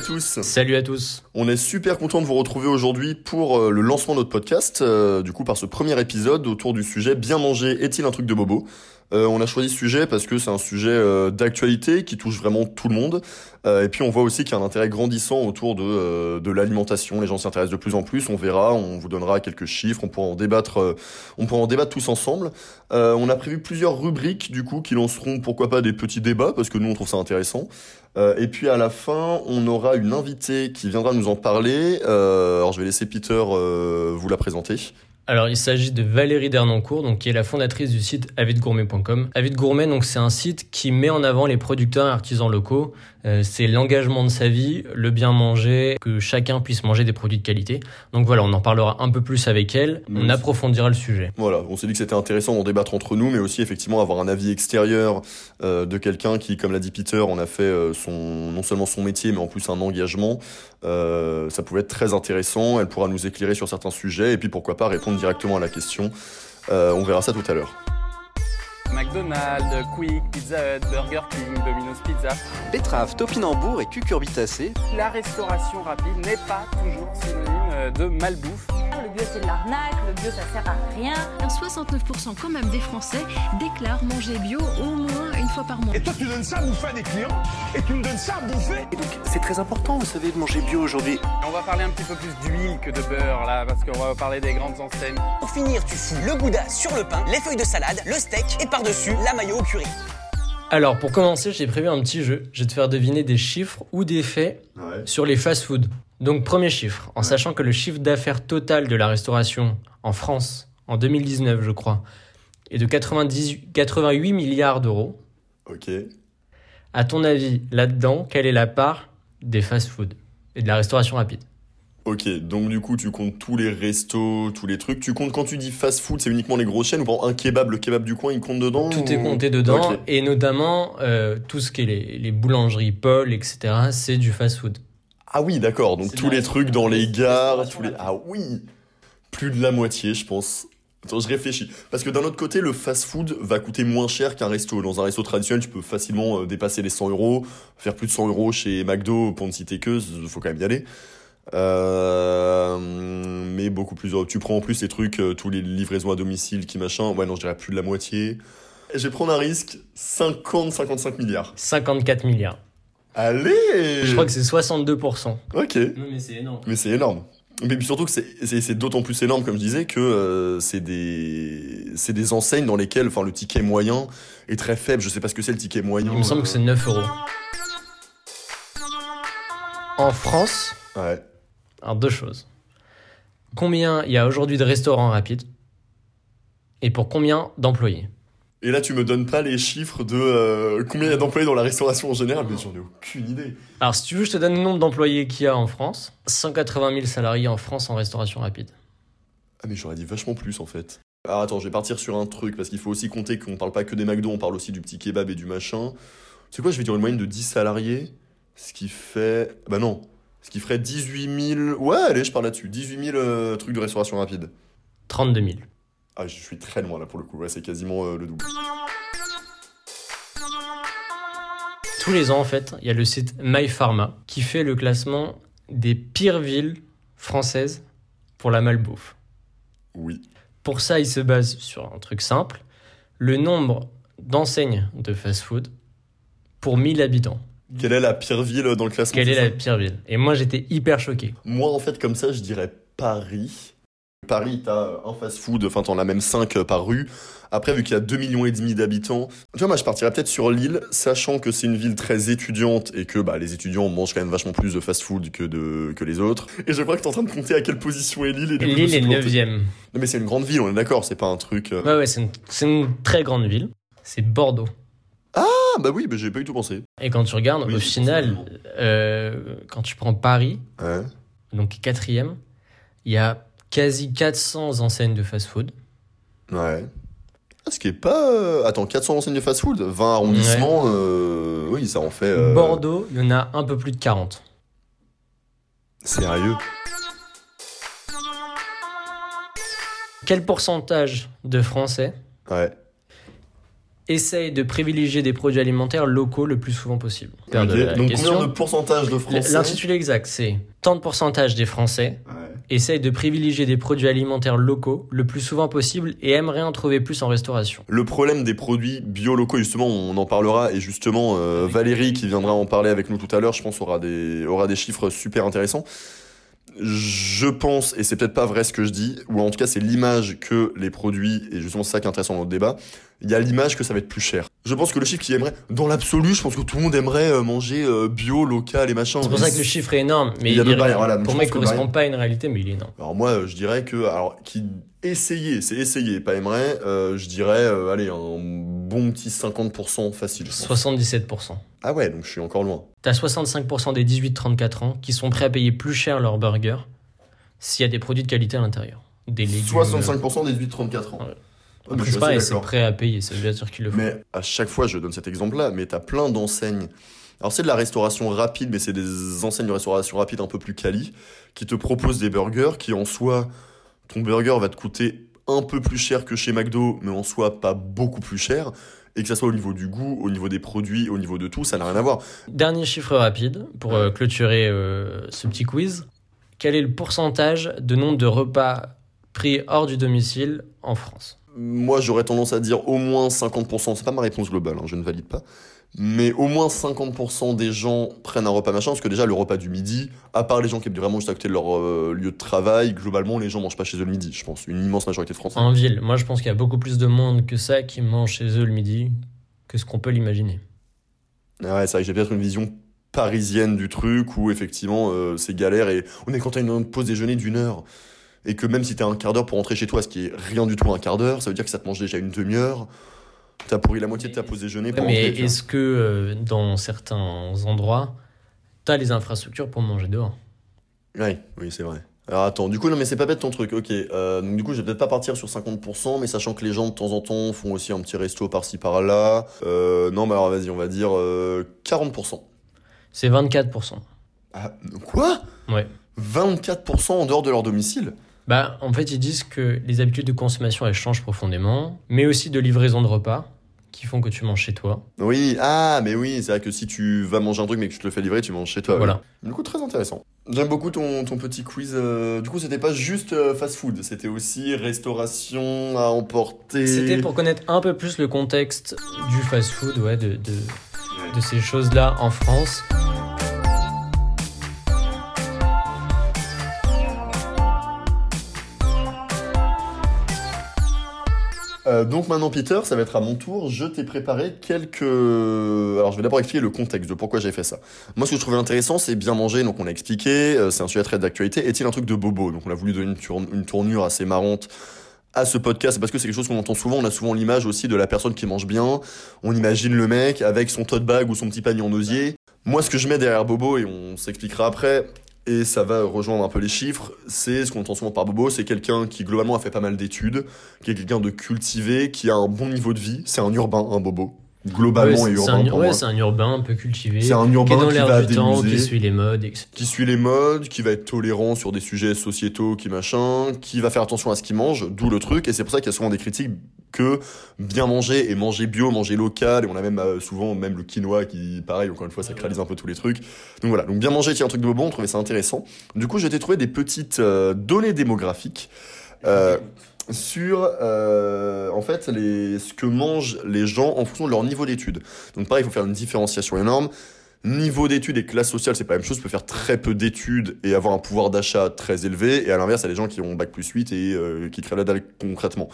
Salut à tous. Salut à tous. On est super content de vous retrouver aujourd'hui pour euh, le lancement de notre podcast. euh, du coup, par ce premier épisode autour du sujet Bien manger est-il un truc de bobo? Euh, On a choisi ce sujet parce que c'est un sujet euh, d'actualité qui touche vraiment tout le monde. Euh, et puis on voit aussi qu'il y a un intérêt grandissant autour de, euh, de l'alimentation. Les gens s'y intéressent de plus en plus. On verra, on vous donnera quelques chiffres. On pourra en débattre. euh, on pourra en débattre tous ensemble. Euh, on a prévu plusieurs rubriques du coup qui lanceront pourquoi pas des petits débats parce que nous on trouve ça intéressant. Et puis à la fin, on aura une invitée qui viendra nous en parler. Alors je vais laisser Peter vous la présenter. Alors, il s'agit de Valérie Dernancourt, donc, qui est la fondatrice du site avidgourmet.com. Avid Gourmet, donc, c'est un site qui met en avant les producteurs et artisans locaux. Euh, c'est l'engagement de sa vie, le bien manger, que chacun puisse manger des produits de qualité. Donc voilà, on en parlera un peu plus avec elle. On Oui. approfondira le sujet. Voilà, on s'est dit que c'était intéressant d'en débattre entre nous, mais aussi effectivement avoir un avis extérieur euh, de quelqu'un qui, comme l'a dit Peter, en a fait euh, son non seulement son métier, mais en plus un engagement. Euh, ça pouvait être très intéressant. Elle pourra nous éclairer sur certains sujets et puis pourquoi pas répondre directement à la question. Euh, on verra ça tout à l'heure. McDonald's, Quick, Pizza Hut, Burger King, Domino's Pizza. Betterave, topinambour et cucurbitacée. La restauration rapide n'est pas toujours synonyme euh, de malbouffe. Le bio c'est de l'arnaque, le bio ça sert à rien. 69% quand même des Français déclarent manger bio au moins une fois par mois. Et toi, tu donnes ça à bouffer à des clients et tu me donnes ça à bouffer Et donc, c'est très important, vous savez, de manger bio aujourd'hui. On va parler un petit peu plus d'huile que de beurre là, parce qu'on va parler des grandes enseignes. Pour finir, tu fous le gouda sur le pain, les feuilles de salade, le steak et par-dessus la mayo au curry. Alors, pour commencer, j'ai prévu un petit jeu. Je vais te faire deviner des chiffres ou des faits sur les fast-foods. Donc, premier chiffre, en sachant que le chiffre d'affaires total de la restauration en France, en 2019, je crois, est de 98 88 milliards d'euros. Ok. À ton avis, là-dedans, quelle est la part des fast-foods et de la restauration rapide? Ok, donc du coup tu comptes tous les restos, tous les trucs. Tu comptes quand tu dis fast food, c'est uniquement les grosses chaînes ou par un kebab, le kebab du coin, il compte dedans Tout est compté dedans, et notamment euh, tout ce qui est les, les boulangeries, Paul, etc., c'est du fast-food. Ah oui, d'accord. Donc tous les trucs dans les gares, tous les. Ah oui Plus de la moitié, je pense. Attends, je réfléchis. Parce que d'un autre côté, le fast-food va coûter moins cher qu'un resto. Dans un resto traditionnel, tu peux facilement euh, dépasser les 100 euros, faire plus de 100 euros chez McDo, pour ne citer que, il faut quand même y aller. Euh, mais beaucoup plus. Tu prends en plus les trucs, euh, tous les livraisons à domicile qui machin. Ouais, non, je dirais plus de la moitié. Et je vais prendre un risque 50-55 milliards. 54 milliards. Allez Je crois que c'est 62%. Ok. Non mais c'est énorme. Mais c'est énorme. Mais puis surtout que c'est- c'est c'est d'autant plus énorme, comme je disais, que euh, c'est des, c'est des enseignes dans lesquelles enfin, le ticket moyen est très faible. Je sais pas ce que c'est le ticket moyen. Il me semble que c'est 9 euros. En France, Ouais. alors deux choses. Combien il y a aujourd'hui de restaurants rapides Et pour combien d'employés? Et là, tu me donnes pas les chiffres de euh, combien il y a d'employés dans la restauration en général, mais j'en ai aucune idée. Alors si tu veux, je te donne le nombre d'employés qu'il y a en France. 180 000 salariés en France en restauration rapide. Ah, mais j'aurais dit vachement plus en fait. Alors attends, je vais partir sur un truc, parce qu'il faut aussi compter qu'on parle pas que des McDo, on parle aussi du petit kebab et du machin. C'est quoi, je vais dire une moyenne de 10 salariés, ce qui fait. Bah non, ce qui ferait 18 000. Ouais, allez, je parle là-dessus. 18 000 euh, trucs de restauration rapide. 32 000. Ah, je suis très loin là pour le coup, ouais, c'est quasiment euh, le double. Tous les ans, en fait, il y a le site MyPharma qui fait le classement des pires villes françaises pour la malbouffe. Oui. Pour ça, il se base sur un truc simple le nombre d'enseignes de fast-food pour 1000 habitants. Quelle est la pire ville dans le classement Quelle est la pire ville? Et moi, j'étais hyper choqué. Moi, en fait, comme ça, je dirais Paris. Paris, t'as un fast-food, enfin, t'en as même 5 par rue. Après, vu qu'il y a 2 millions et demi d'habitants, tu vois, moi, je partirais peut-être sur Lille, sachant que c'est une ville très étudiante et que bah, les étudiants mangent quand même vachement plus de fast-food que, de, que les autres. Et je crois que t'es en train de compter à quelle position est Lille. Et Lille est planté. 9e. Non, mais c'est une grande ville, on est d'accord, c'est pas un truc. euh, Ouais, ouais, c'est une, très grande ville. C'est Bordeaux. Ah, bah oui, bah, j'ai pas du tout pensé. Et quand tu regardes, Oui, au final, euh, quand tu prends Paris, Ouais. donc quatrième, il y a quasi 400 enseignes de fast-food. Ouais. Ah, ce qui est pas. euh, Attends, 400 enseignes de fast-food, 20 arrondissements, euh, oui, ça en fait. euh, Bordeaux, il y en a un peu plus de 40. Sérieux? Quel pourcentage de Français Ouais. essaye de privilégier des produits alimentaires locaux le plus souvent possible? Donc question. combien de pourcentage de Français L'intitulé exact, c'est tant de pourcentage des Français Ouais. Essayent de privilégier des produits alimentaires locaux le plus souvent possible et aimeraient en trouver plus en restauration. Le problème des produits bio locaux, justement, on en parlera et justement euh, Valérie qui viendra en parler avec nous tout à l'heure, je pense aura des aura des chiffres super intéressants. Je pense, et c'est peut-être pas vrai ce que je dis, ou en tout cas c'est l'image que les produits, et justement c'est ça qui est intéressant dans notre débat, il y a l'image que ça va être plus cher. Je pense que le chiffre qui aimerait, dans l'absolu, je pense que tout le monde aimerait euh, manger euh, bio, local et machin. C'est pour ça que le chiffre est énorme, mais Il y a il- deux barrières, voilà, pour moi il correspond barrière- pas à une réalité, mais il est énorme. Alors moi, je dirais que, alors, qui essayer, c'est essayer, pas aimerait, euh, je dirais, euh, allez, un bon petit 50% facile. je pense. 77%. Ah ouais, donc je suis encore loin. T'as 65% des 18-34 ans qui sont prêts à payer plus cher leur burger s'il y a des produits de qualité à l'intérieur. Des légumes. 65% des 8-34 ans. Ouais. Je suis c'est c'est prêt à payer, ça veut dire qu'ils le font. Mais à chaque fois, je donne cet exemple-là, mais t'as plein d'enseignes. Alors c'est de la restauration rapide, mais c'est des enseignes de restauration rapide un peu plus quali, qui te proposent des burgers qui en soi, ton burger va te coûter un peu plus cher que chez McDo, mais en soi pas beaucoup plus cher. Et que ça soit au niveau du goût, au niveau des produits, au niveau de tout, ça n'a rien à voir. Dernier chiffre rapide pour euh, clôturer euh, ce petit quiz. Quel est le pourcentage de nombre de repas pris hors du domicile en France? Moi, j'aurais tendance à dire au moins 50%, c'est pas ma réponse globale, hein, je ne valide pas, mais au moins 50% des gens prennent un repas machin, parce que déjà, le repas du midi, à part les gens qui habitent vraiment juste à côté de leur euh, lieu de travail, globalement, les gens mangent pas chez eux le midi, je pense, une immense majorité de Français. En ville, moi je pense qu'il y a beaucoup plus de monde que ça qui mange chez eux le midi que ce qu'on peut l'imaginer. Ah ouais, c'est vrai que j'ai peut-être une vision parisienne du truc, où effectivement, euh, c'est galère, et on est quand t'as une pause déjeuner d'une heure, et que même si t'as un quart d'heure pour rentrer chez toi, ce qui est rien du tout un quart d'heure, ça veut dire que ça te mange déjà une demi-heure, t'as pourri la moitié de ta pause déjeuner pour Ouais, mais est-ce que euh, dans certains endroits, t'as les infrastructures pour manger dehors? Ouais, oui, c'est vrai. Alors attends, du coup, non, mais c'est pas bête ton truc, ok. Euh, donc du coup, je vais peut-être pas partir sur 50%, mais sachant que les gens de temps en temps font aussi un petit resto par-ci par-là. Euh, non, mais alors vas-y, on va dire euh, 40%. C'est 24%. Ah, quoi? Ouais. 24% en dehors de leur domicile? Bah, en fait, ils disent que les habitudes de consommation, elles changent profondément, mais aussi de livraison de repas qui font que tu manges chez toi. Oui, ah, mais oui, c'est vrai que si tu vas manger un truc mais que tu te le fais livrer, tu manges chez toi. oui. Voilà. Du coup, très intéressant. J'aime beaucoup ton, ton petit quiz. euh, du coup, c'était pas juste euh, fast-food, c'était aussi restauration à emporter. C'était pour connaître un peu plus le contexte du fast-food, ouais, de, de, de ces choses-là en France. Euh, donc maintenant Peter, ça va être à mon tour. Je t'ai préparé quelques. Alors je vais d'abord expliquer le contexte de pourquoi j'ai fait ça. Moi ce que je trouvais intéressant c'est bien manger, donc on l'a expliqué, euh, c'est un sujet très d'actualité. Est-il un truc de bobo? Donc on a voulu donner une, une tournure assez marrante à ce podcast parce que c'est quelque chose qu'on entend souvent. On a souvent l'image aussi de la personne qui mange bien. On imagine le mec avec son tote bag ou son petit panier en osier. Moi ce que je mets derrière bobo et on s'expliquera après. Et ça va rejoindre un peu les chiffres. C'est ce qu'on entend souvent par Bobo, c'est quelqu'un qui globalement a fait pas mal d'études, qui est quelqu'un de cultivé, qui a un bon niveau de vie. C'est un urbain, un Bobo. Globalement Ouais, et c'est urbain un, pour ouais, moi. c'est un urbain un peu cultivé, C'est un qui est urbain dans qui à du des temps, musées, qui suit les modes, etc. qui suit les modes, qui va être tolérant sur des sujets sociétaux, qui machin, qui va faire attention à ce qu'il mange, d'où le truc. Et c'est pour ça qu'il y a souvent des critiques que bien manger et manger bio, manger local, et on a même euh, souvent même le quinoa qui, pareil, encore une fois, sacralise un peu tous les trucs. Donc voilà, donc bien manger, tiens, un truc de bon, on trouvait ça intéressant. Du coup, j'ai été trouvé des petites euh, données démographiques. euh, sur euh, en fait ce que mangent les gens en fonction de leur niveau d'études. Donc pareil, il faut faire une différenciation énorme. Niveau d'études et classe sociale, c'est pas la même chose. Tu peux faire très peu d'études et avoir un pouvoir d'achat très élevé. Et à l'inverse, il y a des gens qui ont bac plus 8 et euh, qui crèvent la dalle concrètement.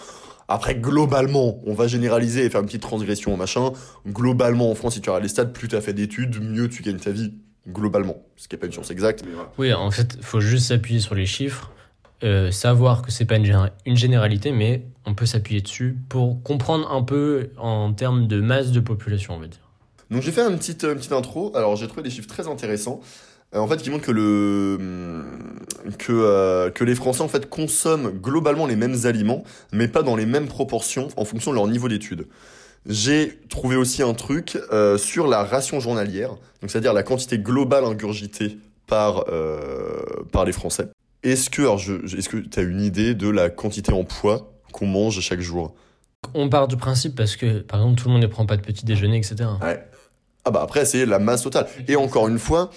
Après, globalement, on va généraliser et faire une petite transgression machin. Globalement, en France, si tu as les stades, plus tu as fait d'études, mieux tu gagnes ta vie. Globalement. Ce qui n'est pas une science exacte. Mais voilà. Oui, en fait, il faut juste s'appuyer sur les chiffres, euh, savoir que c'est pas une, géné- une généralité, mais on peut s'appuyer dessus pour comprendre un peu en termes de masse de population, on va dire. Donc j'ai fait une petite, une petite intro. Alors j'ai trouvé des chiffres très intéressants. Euh, en fait, qui montrent que le que euh, que les Français en fait consomment globalement les mêmes aliments, mais pas dans les mêmes proportions en fonction de leur niveau d'études. J'ai trouvé aussi un truc sur la ration journalière, donc c'est-à-dire la quantité globale ingurgitée par par les Français. Est-ce que alors je, est-ce que tu as une idée de la quantité en poids qu'on mange chaque jour? On part du principe parce que, par exemple, tout le monde ne prend pas de petit déjeuner, etc. Ouais. Ah bah après, c'est la masse totale. Et encore une fois,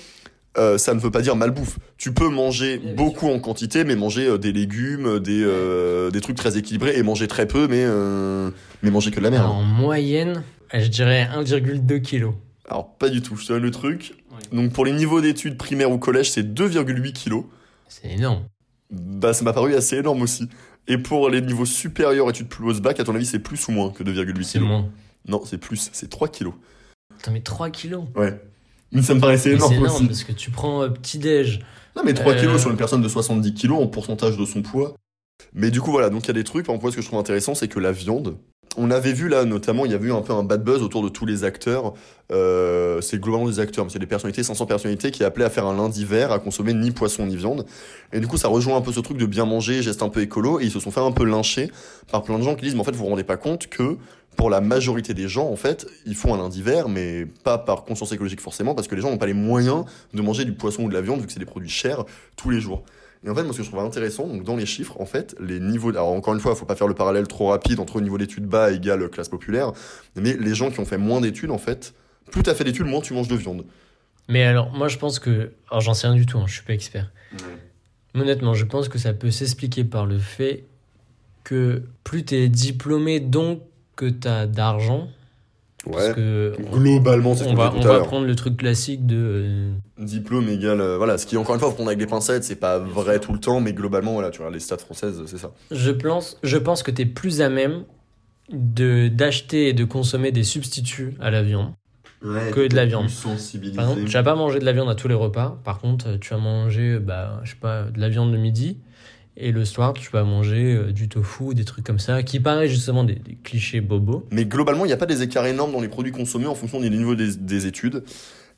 euh, ça ne veut pas dire malbouffe. Tu peux manger beaucoup en quantité, mais manger euh, des légumes, des, euh, des trucs très équilibrés, et manger très peu, mais, euh, mais manger que de la merde. En moyenne, je dirais 1,2 kg. Alors pas du tout, je te donne le truc. Donc pour les niveaux d'études primaires ou collège, c'est 2,8 kilos. C'est énorme. Bah ça m'a paru assez énorme aussi. Et pour les niveaux supérieurs études plus haut bac, à ton avis, c'est plus ou moins que 2,8 C'est kilos moins. Non, c'est plus, c'est 3 kilos. Putain, mais 3 kilos. Ouais. Mais ça me paraissait énorme, C'est énorme aussi. parce que tu prends euh, petit-déj. Non, mais 3 Euh, kilos sur une personne de 70 kilos en pourcentage de son poids. Mais du coup, voilà, donc il y a des trucs. Par exemple, ce que je trouve intéressant, c'est que la viande. On avait vu là, notamment, il y avait eu un peu un bad buzz autour de tous les acteurs. Euh, c'est globalement des acteurs, mais c'est des personnalités, 500 personnalités qui appelaient à faire un lundi vert, à consommer ni poisson ni viande. Et du coup, ça rejoint un peu ce truc de bien manger, geste un peu écolo. Et ils se sont fait un peu lyncher par plein de gens qui disent, mais en fait, vous vous rendez pas compte que pour la majorité des gens, en fait, ils font un lundi vert, mais pas par conscience écologique forcément, parce que les gens n'ont pas les moyens de manger du poisson ou de la viande, vu que c'est des produits chers tous les jours. Et en fait, moi, ce que je trouve intéressant, donc dans les chiffres, en fait, les niveaux. Alors, encore une fois, il faut pas faire le parallèle trop rapide entre niveau d'études bas égale classe populaire, mais les gens qui ont fait moins d'études, en fait, plus tu as fait d'études, moins tu manges de viande. Mais alors, moi, je pense que. Alors, j'en sais rien du tout, hein, je suis pas expert. Mais honnêtement, je pense que ça peut s'expliquer par le fait que plus tu es diplômé, donc que tu as d'argent. Parce Ouais. que. Globalement, c'est ce On va, on va prendre le truc classique de. euh, Diplôme égale. euh, voilà, ce qui, encore une fois, faut prendre avec des pincettes, c'est pas vrai tout le temps, mais globalement, voilà, tu vois, les stats françaises, c'est ça. Je pense, je pense que tu es plus à même de d'acheter et de consommer des substituts à la viande. Que de la viande. Par exemple, tu vas pas manger de la viande à tous les repas. Par contre, tu vas manger, bah, je sais pas, de la viande le midi. Et le soir, tu vas manger euh, du tofu, des trucs comme ça, qui paraissent justement des, clichés bobos. Mais globalement, il n'y a pas des écarts énormes dans les produits consommés en fonction des, des études.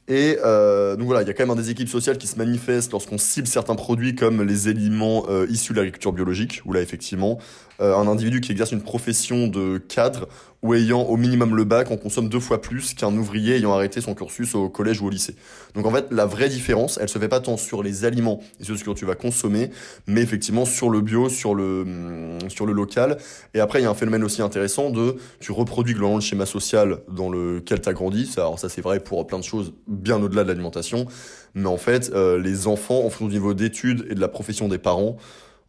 Et euh, donc voilà, il y a quand même un déséquilibre social qui se manifeste lorsqu'on cible certains produits comme les aliments euh, issus de l'agriculture biologique, où là effectivement, euh, un individu qui exerce une profession de cadre ou ayant au minimum le bac en consomme deux fois plus qu'un ouvrier ayant arrêté son cursus au collège ou au lycée. Donc en fait, la vraie différence, elle se fait pas tant sur les aliments et sur ce que tu vas consommer, mais effectivement sur le bio, sur le, hum, sur le local. Et après, il y a un phénomène aussi intéressant de tu reproduis globalement le schéma social dans lequel tu as grandi. Alors ça, c'est vrai pour plein de choses bien au-delà de l'alimentation. Mais en fait, euh, les enfants, en fonction du niveau d'études et de la profession des parents,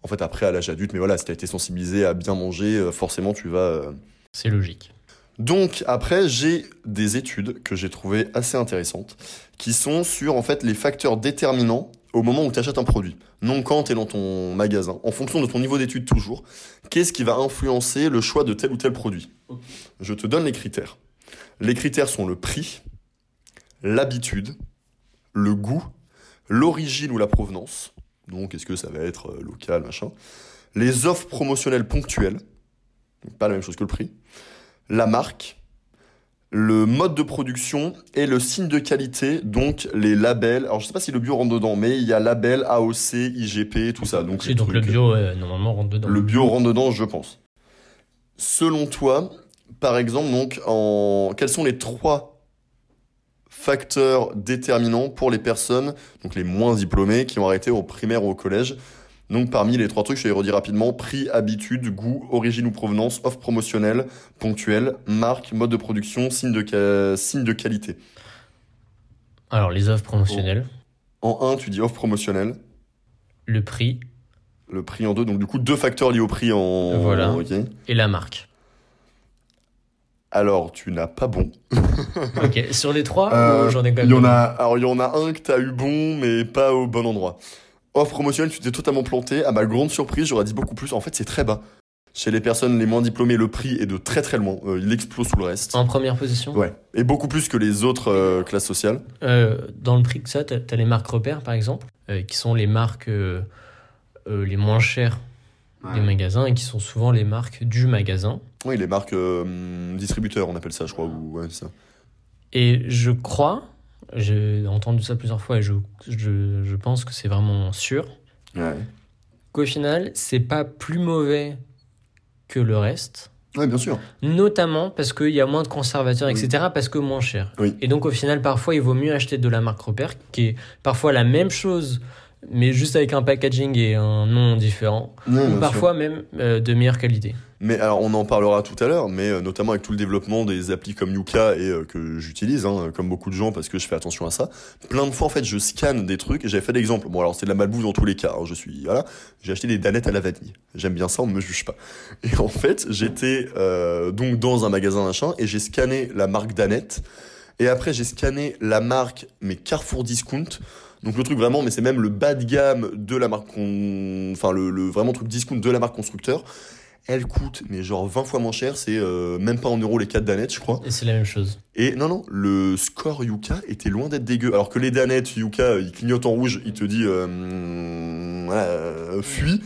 en fait, après, à l'âge adulte, mais voilà, si tu as été sensibilisé à bien manger, euh, forcément, tu vas... euh, C'est logique. donc après, j'ai des études que j'ai trouvées assez intéressantes, qui sont sur en fait les facteurs déterminants au moment où tu achètes un produit. Non quand tu es dans ton magasin, en fonction de ton niveau d'études toujours, qu'est-ce qui va influencer le choix de tel ou tel produit? Je te donne les critères. Les critères sont le prix, l'habitude, le goût, l'origine ou la provenance. Donc est-ce que ça va être euh, local, machin. Les offres promotionnelles ponctuelles. Pas la même chose que le prix la marque, le mode de production et le signe de qualité, donc les labels. Alors je sais pas si le bio rentre dedans, mais il y a label, AOC, IGP, tout ça. Donc, donc le bio, euh, normalement, rentre dedans. le bio rentre dedans, je pense. Selon toi, par exemple, donc, en... quels sont les trois facteurs déterminants pour les personnes, donc les moins diplômées, qui ont arrêté au primaire ou au collège. Donc parmi les trois trucs, je vais les redire rapidement, prix, habitude, goût, origine ou provenance, offre promotionnelle, ponctuelle, marque, mode de production, signe de, signe de qualité. Alors, les offres promotionnelles, En un, tu dis offre promotionnelle, le prix. Le prix en deux, donc du coup deux facteurs liés au prix en... Voilà. et la marque. Alors, tu n'as pas bon. ok, sur les trois, Euh, j'en ai quand Il même y en deux a, alors il y en a un que t'as eu bon, mais pas au bon endroit. Offre promotionnelle, tu t'es totalement planté. À ma grande surprise, j'aurais dit beaucoup plus. En fait, c'est très bas. Chez les personnes les moins diplômées, le prix est de très très loin. Euh, il explose sous le reste. En première position Ouais. Et beaucoup plus que les autres euh, classes sociales. Dans le prix que ça, tu as, les marques repères, par exemple, qui sont les marques les moins chères des magasins et qui sont souvent les marques du magasin. Oui, les marques euh, distributeurs, on appelle ça, je crois. Ou, ouais, ça. Et je crois, j'ai entendu ça plusieurs fois et je, je, je pense que c'est vraiment sûr, Ouais. qu'au final, c'est pas plus mauvais que le reste. Ouais, bien sûr. Notamment parce qu'il y a moins de conservateurs, Oui. etc., parce que moins cher. Oui. Et donc, au final, parfois, il vaut mieux acheter de la marque repère, qui est parfois la même chose, mais juste avec un packaging et un nom différent, ou parfois même euh, de meilleure qualité. Mais alors, on en parlera tout à l'heure, mais euh, notamment avec tout le développement des applis comme Yuka et euh, que j'utilise, hein, comme beaucoup de gens parce que je fais attention à ça. Plein de fois, en fait, je scanne des trucs et j'avais fait l'exemple. Bon, alors c'est de la malbouffe dans tous les cas. hein, je suis voilà, j'ai acheté des danettes à la vanille. J'aime bien ça, on me juge pas. Et en fait, j'étais donc dans un magasin machin et j'ai scanné la marque Danette. Et après, j'ai scanné la marque, mais Carrefour Discount. Donc le truc vraiment, mais c'est même le bas de gamme de la marque, con- enfin le, le vraiment truc discount de la marque constructeur. Elle coûte, mais genre 20 fois moins cher, c'est euh, même pas en euros les 4 danettes, je crois. Et c'est la même chose. Et non, non, le score Yuka était loin d'être dégueu. Alors que les danettes Yuka, il clignote en rouge, il te dit euh, hum, euh, fuis.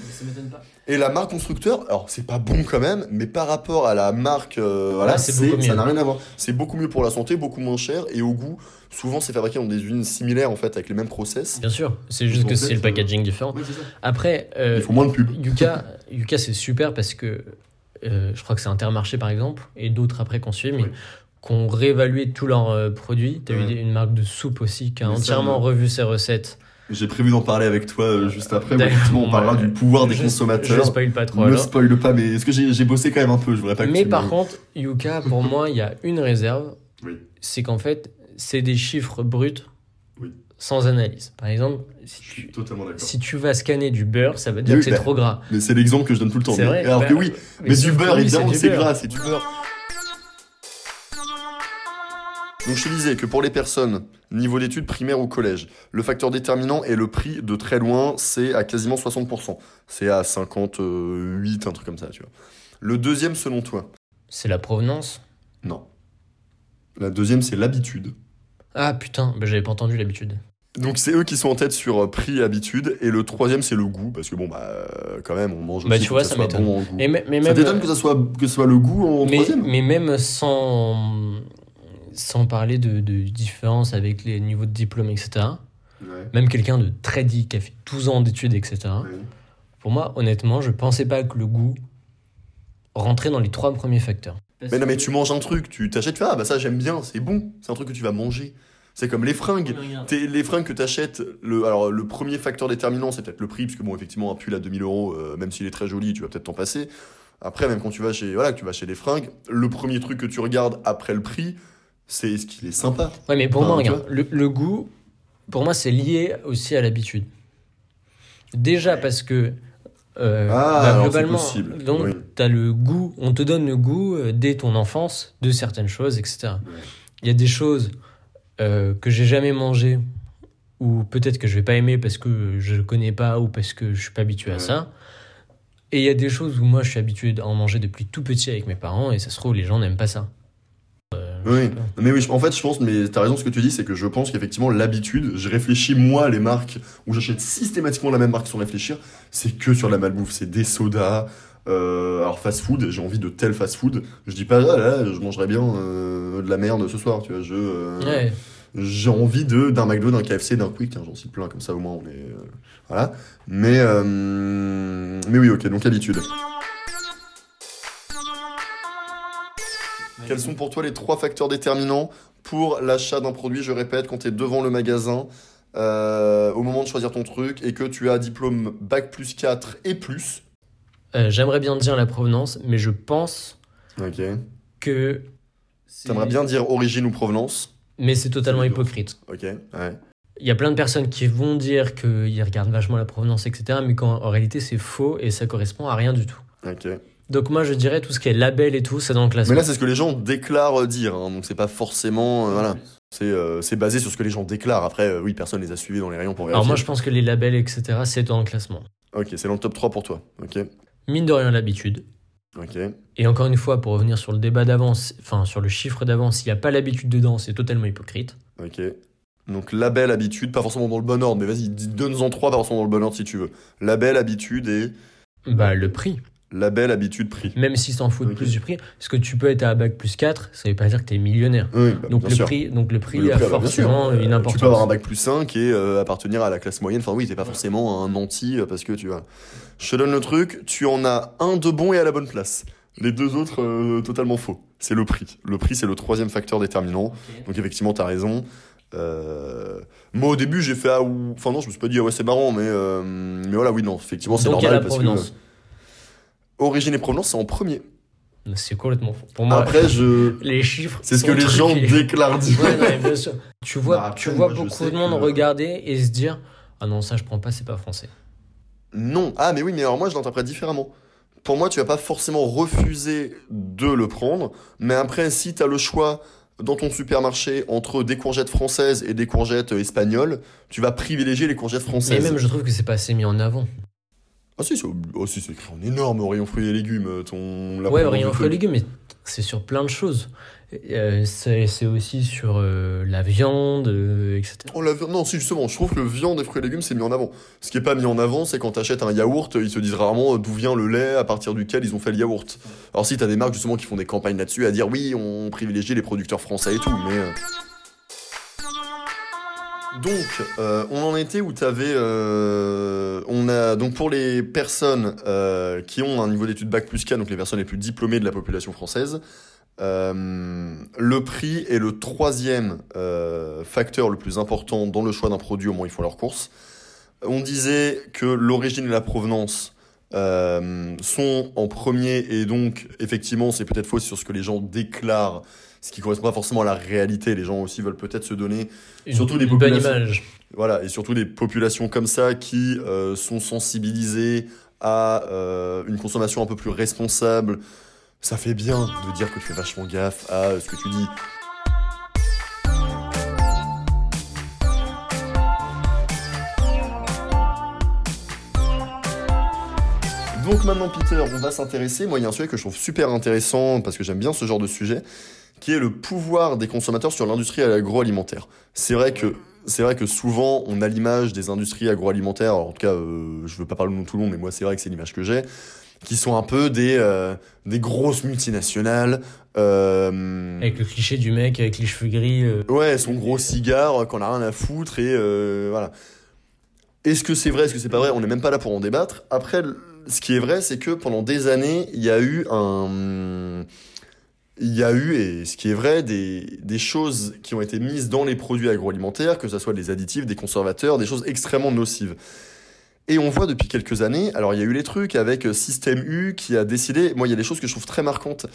Et la marque constructeur, alors c'est pas bon quand même, mais par rapport à la marque, euh, voilà, c'est c'est- beaucoup mieux. ça n'a rien à voir. C'est beaucoup mieux pour la santé, beaucoup moins cher, et au goût, souvent c'est fabriqué dans des usines similaires en fait, avec les mêmes process. Bien sûr, c'est juste que c'est le euh, packaging différent. Après, euh, Il faut moins de pub. Yuka, Yuka c'est super parce que euh, je crois que c'est Intermarché par exemple, et d'autres après qu'on suit, mais Oui. qu'on réévalué tous leurs produits. Tu as Ouais. eu une marque de soupe aussi qui a Mais entièrement revu ses recettes. J'ai prévu d'en parler avec toi euh, juste après. Mais effectivement, on parlera du pouvoir des Je- Je consommateurs. spoil pas trop Ne alors. spoil pas, mais est-ce que j'ai bossé quand même un peu Je voudrais pas que Mais par me- contre, Yuka, pour moi, il y a une réserve. Oui. C'est qu'en fait, c'est des chiffres bruts Oui. sans analyse. Par exemple, si tu, si tu vas scanner du beurre, ça veut dire Oui, que c'est bah, trop gras. Mais c'est l'exemple que je donne tout le temps. C'est mais- vrai. Alors Bah, que oui, mais, du sauf que beurre, évidemment, du c'est gras, c'est du beurre. Donc je te disais que pour les personnes, niveau d'études primaires ou collège, le facteur déterminant est le prix de très loin, c'est à quasiment 60%. C'est à 58, un truc comme ça, tu vois. Le deuxième, selon toi? C'est la provenance? Non. La deuxième, c'est l'habitude. Ah putain, bah, j'avais pas entendu l'habitude. Donc c'est eux qui sont en tête sur euh, prix et habitude. Et le troisième, c'est le goût. Parce que bon, bah, quand même, on mange Bah, aussi tu vois, que ça soit m'étonne. bon en goût. Mais Ça même, t'étonne que ça soit, que ce soit le goût en mais, troisième? mais même sans, sans parler de, de différence avec les niveaux de diplôme, etc. Ouais. Même quelqu'un de très dit, qui a fait 12 ans d'études, etc. Ouais. Pour moi, honnêtement, je pensais pas que le goût rentrait dans les trois premiers facteurs. Mais non, mais tu manges un truc, tu t'achètes, tu fais, ah bah ça j'aime bien, c'est bon, c'est un truc que tu vas manger. C'est comme les fringues. T'es- les fringues que t'achètes, le, alors le premier facteur déterminant c'est peut-être le prix, parce que bon, effectivement, un pull à 2000 euros, euh, même s'il est très joli, tu vas peut-être t'en passer. Après, même quand tu vas chez, voilà, que tu vas chez des fringues, le premier truc que tu regardes après le prix, c'est est-ce qu'il est sympa. Ouais, mais pour Enfin, moi, regarde, le, le goût, pour moi, c'est lié aussi à l'habitude. Déjà parce que euh, Ah, bah, globalement, possible, donc oui. t'as le goût, on te donne le goût euh, dès ton enfance de certaines choses, etc. Il y a des choses euh, que j'ai jamais mangées ou peut-être que je vais pas aimer parce que je connais pas ou parce que je suis pas habitué à ça. Et il y a des choses où moi je suis habitué à en manger depuis tout petit avec mes parents et ça se trouve les gens n'aiment pas ça. Oui, mais oui, en fait, je pense, mais t'as raison ce que tu dis, c'est que je pense qu'effectivement, l'habitude, je réfléchis, moi, les marques où j'achète systématiquement la même marque sans réfléchir, c'est que sur la malbouffe, c'est des sodas, euh, alors fast food, j'ai envie de tel fast food, je dis pas, ah là, je mangerais bien euh, de la merde ce soir, tu vois, je, euh, Ouais. j'ai envie de, d'un McDo, d'un KFC, d'un Quick, tiens, j'en cite plein, comme ça au moins on est, voilà, mais, mais oui, ok, donc habitude. Quels sont pour toi les trois facteurs déterminants pour l'achat d'un produit Je répète, quand tu es devant le magasin, euh, au moment de choisir ton truc et que tu as diplôme bac plus 4 et plus? Euh, J'aimerais bien dire la provenance, mais je pense que. T'aimerais bien dire origine ou provenance? Mais c'est totalement hypocrite. Ok. Ouais. Il y a plein de personnes qui vont dire qu'ils regardent vachement la provenance, etc. Mais quand en réalité c'est faux et ça correspond à rien du tout. Ok. Donc moi je dirais tout ce qui est label et tout, c'est dans le classement. Mais là, c'est ce que les gens déclarent euh, dire, hein, donc c'est pas forcément. euh, voilà. C'est euh, c'est basé sur ce que les gens déclarent. Après, euh, oui, personne les a suivis dans les rayons pour vérifier. Alors moi je pense que les labels, etc. c'est dans le classement. Ok, c'est dans le top 3 pour toi. Ok. Mine de rien l'habitude. Ok. Et encore une fois, pour revenir sur le débat d'avance, enfin sur le chiffre d'avance, s'il n'y a pas l'habitude dedans, c'est totalement hypocrite. Ok. Donc label, habitude, pas forcément dans le bon ordre, mais vas-y, donne-en trois, pas forcément dans le bon ordre si tu veux. Label, habitude et Bah le prix. Label, habitude, prix. Même si t'en fous Ok. plus du prix, parce que tu peux être à bac plus 4, ça veut pas dire que t'es millionnaire. Oui, bah, Donc le, prix, donc le prix Le a prix, ah bah, forcément Euh, une importance. Tu peux avoir un bac plus 5 et euh, appartenir à la classe moyenne. Enfin oui, t'es pas forcément un anti euh, parce que tu vois. Je te donne le truc, tu en as un de bon et à la bonne place. Les deux autres, euh, totalement faux. C'est le prix. Le prix, c'est le troisième facteur déterminant. Donc effectivement, t'as raison. Euh, Moi, au début, j'ai fait ah ou... Enfin non, je me suis pas dit ah ouais c'est marrant, mais euh, mais voilà, oui non, effectivement c'est normal la parce provenance. que origine et provenance, c'est en premier. C'est complètement faux. Pour moi, Après, je. les chiffres. C'est ce que les gens déclarent. Ouais, non, mais bien sûr. Tu vois, Bah, après, tu vois moi, beaucoup de monde que- regarder et se dire Ah non, ça je prends pas, c'est pas français. Non. Ah, mais oui, mais alors moi, je l'interprète différemment. Pour moi, tu vas pas forcément refuser de le prendre, mais après, si tu as le choix dans ton supermarché entre des courgettes françaises et des courgettes espagnoles, tu vas privilégier les courgettes françaises. même, je trouve que c'est pas assez mis en avant. Ah si, c'est oh, si, c'est écrit en énorme au rayon fruits et légumes. euh, Ton... la ouais, du fruits et légumes, mais c'est sur plein de choses. Euh, c'est aussi sur euh, la viande, euh, etc. Oh, la Non, si, justement, je trouve que le viande et fruits et légumes, c'est mis en avant. Ce qui est pas mis en avant, c'est quand t'achètes un yaourt, ils te disent rarement d'où vient le lait à partir duquel ils ont fait le yaourt. Alors si t'as des marques, justement, qui font des campagnes là-dessus, à dire oui, on privilégie les producteurs français et tout, mais... Donc, euh, on en était où t'avais... Euh, on a, donc pour les personnes euh, qui ont un niveau d'études Bac plus 4, donc les personnes les plus diplômées de la population française, le prix est le troisième facteur le plus important dans le choix d'un produit au moment où ils font leurs courses. On disait que l'origine et la provenance sont en premier et donc effectivement c'est peut-être faux sur ce que les gens déclarent, ce qui correspond pas forcément à la réalité. Les gens aussi veulent peut-être se donner Une, Surtout des une bonne image. voilà, et surtout des populations comme ça qui euh, sont sensibilisées à euh, une consommation un peu plus responsable. Ça fait bien de dire que tu fais vachement gaffe à euh, ce que tu dis. Donc maintenant Peter, on va s'intéresser, moi il y a un sujet que je trouve super intéressant parce que j'aime bien ce genre de sujet, qui est le pouvoir des consommateurs sur l'industrie agroalimentaire. C'est vrai que c'est vrai que souvent on a l'image des industries agroalimentaires, en tout cas euh, je veux pas parler de tout le monde, mais moi c'est vrai que c'est l'image que j'ai, qui sont un peu des, euh, des grosses multinationales. Euh, Avec le cliché du mec avec les cheveux gris. euh, Ouais, son gros cigare, qu'on a rien à foutre et voilà. Est-ce que c'est vrai, est-ce que c'est pas vrai? On n'est même pas là pour en débattre. Après, ce qui est vrai, c'est que pendant des années, il y a eu un, il y a eu et ce qui est vrai des, des choses qui ont été mises dans les produits agroalimentaires, que ce soit des additifs, des conservateurs, des choses extrêmement nocives. Et on voit depuis quelques années, alors il y a eu les trucs avec euh, Système U qui a décidé, moi il y a des choses que je trouve très marquantes,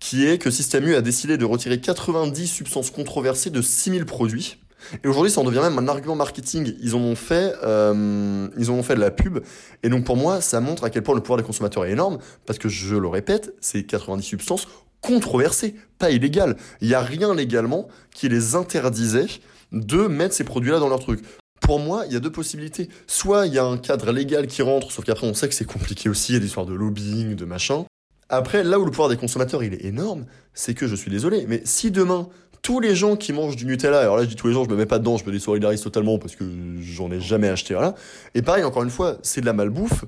qui est que Système U a décidé de retirer 90 substances controversées de 6000 produits. Et aujourd'hui, ça en devient même un argument marketing. Ils en ont fait, euh, ils en ont fait de la pub. Et donc pour moi, ça montre à quel point le pouvoir des consommateurs est énorme, parce que je le répète, c'est 90 substances controversées, pas illégales. Il n'y a rien légalement qui les interdisait de mettre ces produits-là dans leur truc. Pour moi, il y a deux possibilités. Soit il y a un cadre légal qui rentre, sauf qu'après on sait que c'est compliqué aussi, il y a des histoires de lobbying, de machin. Après, là où le pouvoir des consommateurs il est énorme, c'est que je suis désolé, mais si demain tous les gens qui mangent du Nutella, alors là je dis tous les gens, je me mets pas dedans, je me désolidarise totalement parce que j'en ai jamais acheté, voilà. Et pareil, encore une fois, c'est de la malbouffe.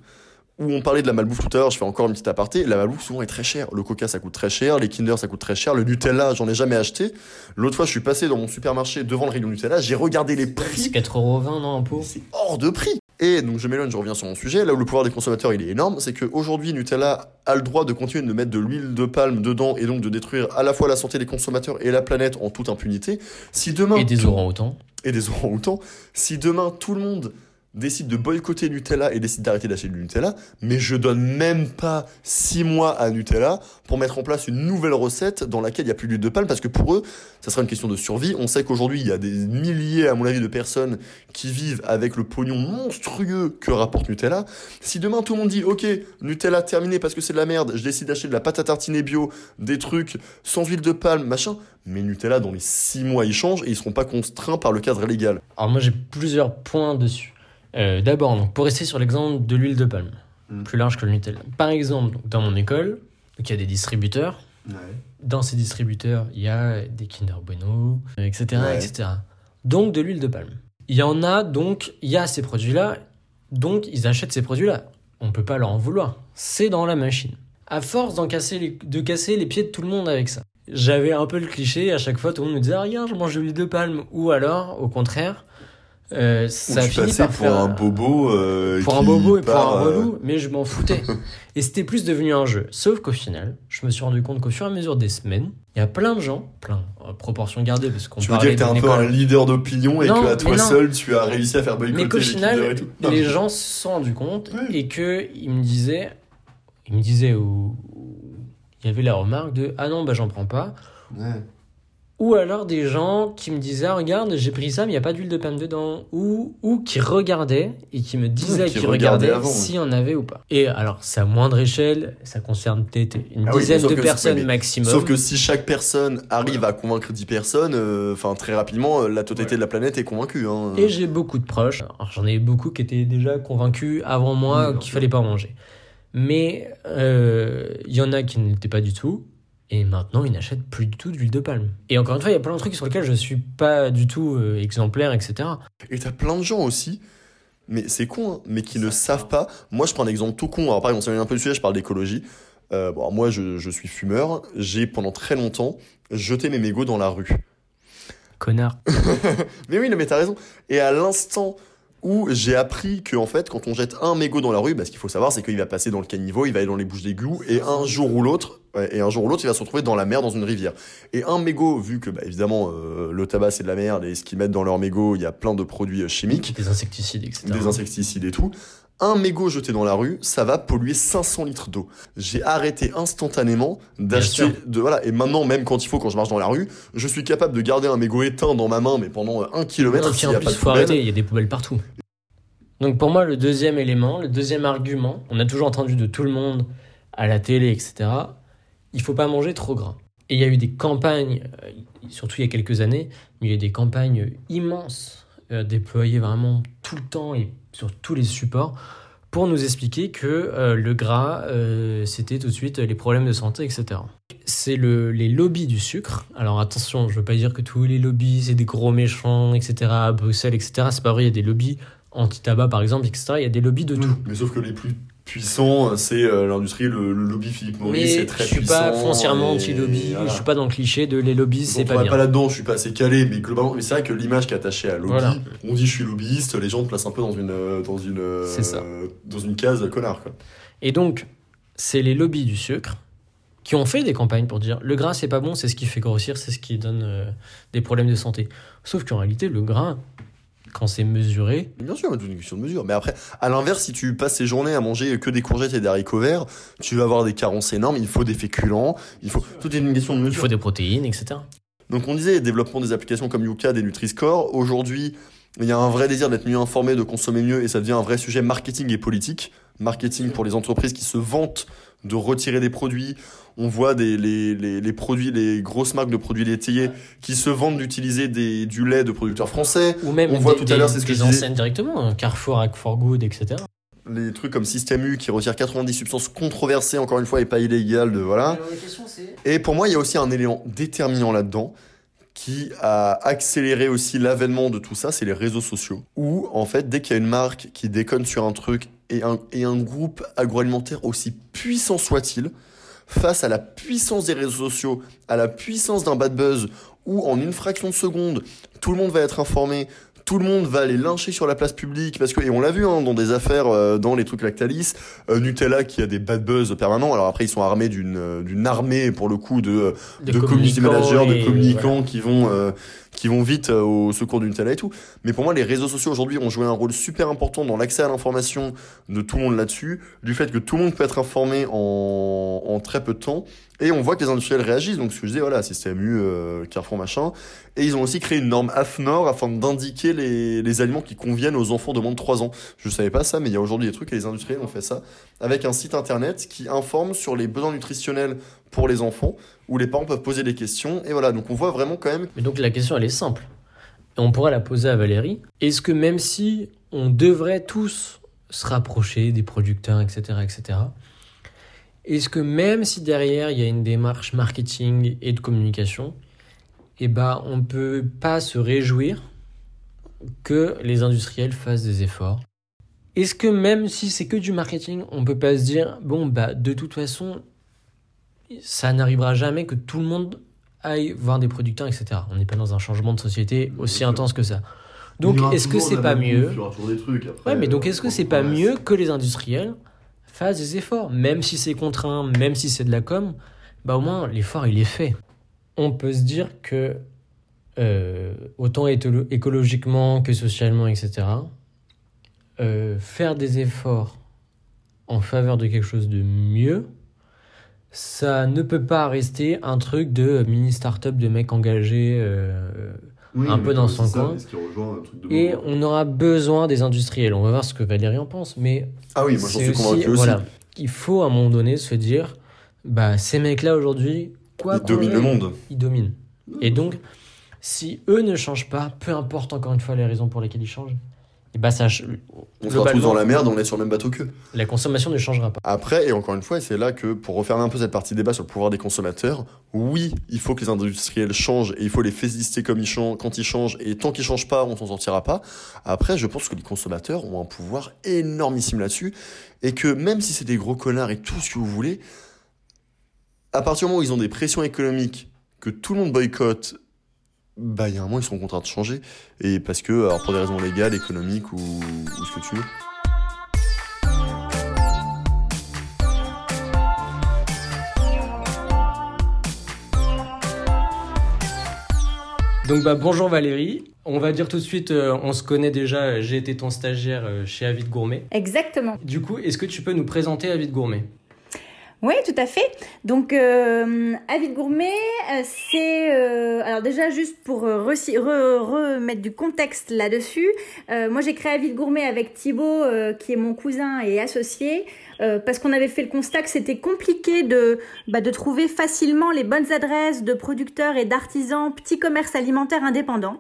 Où on parlait de la malbouffe tout à l'heure, je fais encore une petite aparté. La malbouffe souvent est très chère. Le Coca ça coûte très cher, les Kinder ça coûte très cher, le Nutella j'en ai jamais acheté. L'autre fois je suis passé dans mon supermarché devant le rayon Nutella, j'ai regardé les prix. C'est 4,20€ non, un pot C'est hors de prix. Et donc je m'éloigne, je reviens sur mon sujet. Là où le pouvoir des consommateurs il est énorme, c'est qu'aujourd'hui Nutella a le droit de continuer de mettre de l'huile de palme dedans et donc de détruire à la fois la santé des consommateurs et la planète en toute impunité. Si demain Et des orangs-outans. et des orang-outans, si demain tout le monde décide de boycotter Nutella et décide d'arrêter d'acheter du Nutella, mais je donne même pas 6 mois à Nutella pour mettre en place une nouvelle recette dans laquelle il y a plus d'huile de palme parce que pour eux, ça sera une question de survie. On sait qu'aujourd'hui, il y a des milliers, à mon avis, de personnes qui vivent avec le pognon monstrueux que rapporte Nutella. Si demain tout le monde dit, ok, Nutella terminé parce que c'est de la merde, je décide d'acheter de la pâte à tartiner bio, des trucs sans huile de palme, machin, mais Nutella, dans les 6 mois, ils changent et ils seront pas contraints par le cadre légal. Alors moi j'ai plusieurs points dessus. Euh, D'abord, pour rester sur l'exemple de l'huile de palme, Mm. plus large que le Nutella. Par exemple, donc, dans mon école, il y a des distributeurs. Dans ces distributeurs, il y a des Kinder Bueno, euh, etc., Ouais. etc. Donc de l'huile de palme. Il y en a donc, il y a ces produits-là, donc ils achètent ces produits-là. On peut pas leur en vouloir. C'est dans la machine. À force d'en casser les, de casser les pieds de tout le monde avec ça. J'avais un peu le cliché, à chaque fois tout le monde me disait ah, regarde, je mange de l'huile de palme. Ou alors, au contraire, euh, ça Ou tu finit par pour faire un bobo. euh, pour un bobo et pour un euh, relou, mais je m'en foutais. et c'était plus devenu un jeu. Sauf qu'au final, je me suis rendu compte qu'au fur et à mesure des semaines, il y a plein de gens, plein, euh, proportion gardée, parce qu'on Tu veux dire que t'es un peu un leader d'opinion et que à toi seul tu as réussi à faire boycotter Mais qu'au final, Kinder et tout. Non, les mais- gens se sont rendus compte Oui. et qu'ils me disaient, il me disait où il y avait la remarque de ah non bah j'en prends pas Ouais. Ou alors des gens qui me disaient ah, regarde j'ai pris ça mais il y a pas d'huile de palme dedans ou ou qui regardaient et qui me disaient Ouais, qui qu'ils regardaient s'il y en avait ou pas et alors c'est à moindre échelle ça concerne peut-être une Ah dizaine de personnes maximum Sauf que si chaque personne arrive à convaincre 10 personnes, euh, enfin très rapidement, euh, la totalité de la planète est convaincue. Hein. Et j'ai beaucoup de proches. J'en ai beaucoup qui étaient déjà convaincus avant moi Oui, qu'il fallait pas manger. Mais euh, il y en a qui n'étaient pas du tout. Et maintenant, ils n'achètent plus du tout d'huile de palme. Et encore une fois, il y a plein de trucs sur lesquels je suis pas du tout euh, exemplaire, etc. Et t'as plein de gens aussi, mais c'est con, hein, mais qui ne savent pas. Moi, je prends un exemple tout con. Alors, par exemple, ça vient un peu du sujet, je parle d'écologie. Euh, bon, moi, je, je suis fumeur. J'ai pendant très longtemps jeté mes mégots dans la rue. Connard. Mais oui, mais t'as raison. Et à l'instant où j'ai appris que, en fait, quand on jette un mégot dans la rue, bah, ce qu'il faut savoir, c'est qu'il va passer dans le caniveau, il va aller dans les bouches d'égout, et un jour ou l'autre, et un jour ou l'autre, il va se retrouver dans la mer, dans une rivière. Et un mégot, vu que, bah, évidemment, euh, le tabac c'est de la merde, et ce qu'ils mettent dans leur mégot, il y a plein de produits euh, chimiques, Des insecticides, etc. des insecticides et tout. Un mégot jeté dans la rue, ça va polluer 500 litres d'eau. J'ai arrêté instantanément d'acheter de voilà et maintenant même quand il faut quand je marche dans la rue, je suis capable de garder un mégot éteint dans ma main mais pendant euh, un kilomètre y a plus, pas de faut poubelle. arrêter, il y a des poubelles partout. Donc pour moi, le deuxième élément, le deuxième argument, on a toujours entendu de tout le monde, à la télé, etc., il faut pas manger trop gras. Et il y a eu des campagnes, euh, surtout il y a quelques années, il y a eu des campagnes immenses, euh, vraiment tout le temps et sur tous les supports, pour nous expliquer que euh, le gras, euh, c'était tout de suite les problèmes de santé, etc. C'est le, les lobbies du sucre. Alors attention, je veux pas dire que tous les lobbies, c'est des gros méchants, etc., à Bruxelles, etc. C'est pas vrai, il y a des lobbies anti-tabac, par exemple, etc. Il y a des lobbies de tout. Mais sauf que les plus puissants, c'est euh, l'industrie, le, le lobby Philippe Maurice, c'est très je suis puissant. pas foncièrement anti-lobby, voilà. je suis pas dans le cliché de les lobbies, c'est pas bien. pas là-dedans, je suis pas assez calé, mais globalement, mais c'est vrai que l'image qui est attachée à lobby, Voilà. on dit je suis lobbyiste, les gens te placent un peu dans une, euh, dans une, euh, dans une case connard, quoi. Et donc, c'est les lobbies du sucre qui ont fait des campagnes pour dire le gras c'est pas bon, c'est ce qui fait grossir, c'est ce qui donne euh, des problèmes de santé. Sauf qu'en réalité, le gras, quand c'est mesuré, Bien sûr, c'est une question de mesure. Mais après, à l'inverse, si tu passes tes journées à manger que des courgettes et des haricots verts, tu vas avoir des carences énormes. Il faut des féculents. Il faut. Tout est une question de il mesure. faut des protéines, etc. Donc on disait développement des applications comme Yuka, des Nutri-Score. Aujourd'hui, il y a un vrai désir d'être mieux informé, de consommer mieux, et ça devient un vrai sujet marketing et politique. Marketing pour les entreprises qui se vantent de retirer des produits. On voit des, les, les, les produits, les grosses marques de produits laitiers qui se vantent d'utiliser des, du lait de producteurs français. Ou même On voit des, tout à l'heure, c'est ce que je disais. directement, hein, Carrefour, Act for Good, etc. Les trucs comme Système U qui retire 90 substances controversées, encore une fois, et pas illégales, de voilà. Et pour moi, il y a aussi un élément déterminant là-dedans qui a accéléré aussi l'avènement de tout ça, c'est les réseaux sociaux. Où, en fait, dès qu'il y a une marque qui déconne sur un truc et un, et un groupe agroalimentaire aussi puissant soit-il, face à la puissance des réseaux sociaux, à la puissance d'un bad buzz, où en une fraction de seconde, tout le monde va être informé, tout le monde va les lyncher sur la place publique parce que et on l'a vu hein, dans des affaires euh, dans les trucs Lactalis euh, Nutella qui a des bad buzz permanents. Alors après ils sont armés d'une euh, d'une armée pour le coup de de, community managers, de communicants qui vont euh, qui vont vite euh, au secours d'une Nutella et tout. Mais pour moi, les réseaux sociaux aujourd'hui ont joué un rôle super important dans l'accès à l'information de tout le monde là-dessus, du fait que tout le monde peut être informé en, en très peu de temps. Et on voit que les industriels réagissent. Donc ce que je disais, voilà, Système euh, Carrefour, machin. Et ils ont aussi créé une norme AFNOR afin d'indiquer les, les aliments qui conviennent aux enfants de moins de 3 ans. Je savais pas ça, mais il y a aujourd'hui des trucs et les industriels ont fait ça avec un site internet qui informe sur les besoins nutritionnels pour les enfants, où les parents peuvent poser des questions. Et voilà, donc on voit vraiment quand même Mais donc la question elle est simple. On pourrait la poser à Valérie. Est-ce que même si on devrait tous se rapprocher des producteurs, etc., etc., est-ce que même si derrière il y a une démarche marketing et de communication, eh ben on peut pas se réjouir que les industriels fassent des efforts? Est-ce que même si c'est que du marketing, on peut pas se dire bon bah de toute façon ça n'arrivera jamais que tout le monde aille voir des producteurs, etc. On n'est pas dans un changement de société aussi intense que ça. Donc, est-ce que c'est pas mieux? Ouais, mais donc est-ce que c'est pas mieux que les industriels fassent des efforts, même si c'est contraint, même si c'est de la com, bah au moins l'effort il est fait. On peut se dire que euh, autant écologiquement que socialement, etc. euh, faire des efforts en faveur de quelque chose de mieux, ça ne peut pas rester un truc de mini start-up de mecs engagés euh, un peu dans son coin. Et on aura besoin des industriels. On va voir ce que Valérie en pense. Mais ah oui, moi j'en suis convaincu aussi. Voilà, il faut à un moment donné se dire bah, ces mecs-là aujourd'hui, quoi Ils dominent le monde. Ils dominent. Et donc, si eux ne changent pas, peu importe encore une fois les raisons pour lesquelles ils changent, et bah ça, on sera tous dans la merde, on est sur le même bateau qu'eux. La consommation ne changera pas. Après, et encore une fois, et c'est là que pour refermer un peu cette partie débat sur le pouvoir des consommateurs, oui, il faut que les industriels changent et il faut les féliciter comme ils changent, quand ils changent, et tant qu'ils changent pas, on s'en sortira pas. Après, je pense que les consommateurs ont un pouvoir énormissime là-dessus et que même si c'est des gros connards et tout ce que vous voulez, à partir du moment où ils ont des pressions économiques, que tout le monde boycotte bah, il y a un moment, ils sont contraints de changer. Et parce que, alors pour des raisons légales, économiques ou, ou ce que tu veux. Donc bah bonjour Valérie, on va dire tout de suite, euh, on se connaît déjà, j'ai été ton stagiaire euh, chez Avid Gourmet. Exactement. Du coup, est-ce que tu peux nous présenter Avid Gourmet? Oui, tout à fait. Donc, euh, Avis Gourmet, euh, c'est... Euh, alors déjà, juste pour remettre du contexte là-dessus, moi j'ai créé Avis Gourmet avec Thibaut, qui est mon cousin et associé, parce qu'on avait fait le constat que c'était compliqué de, bah, de trouver facilement les bonnes adresses de producteurs et d'artisans petits commerces alimentaires indépendants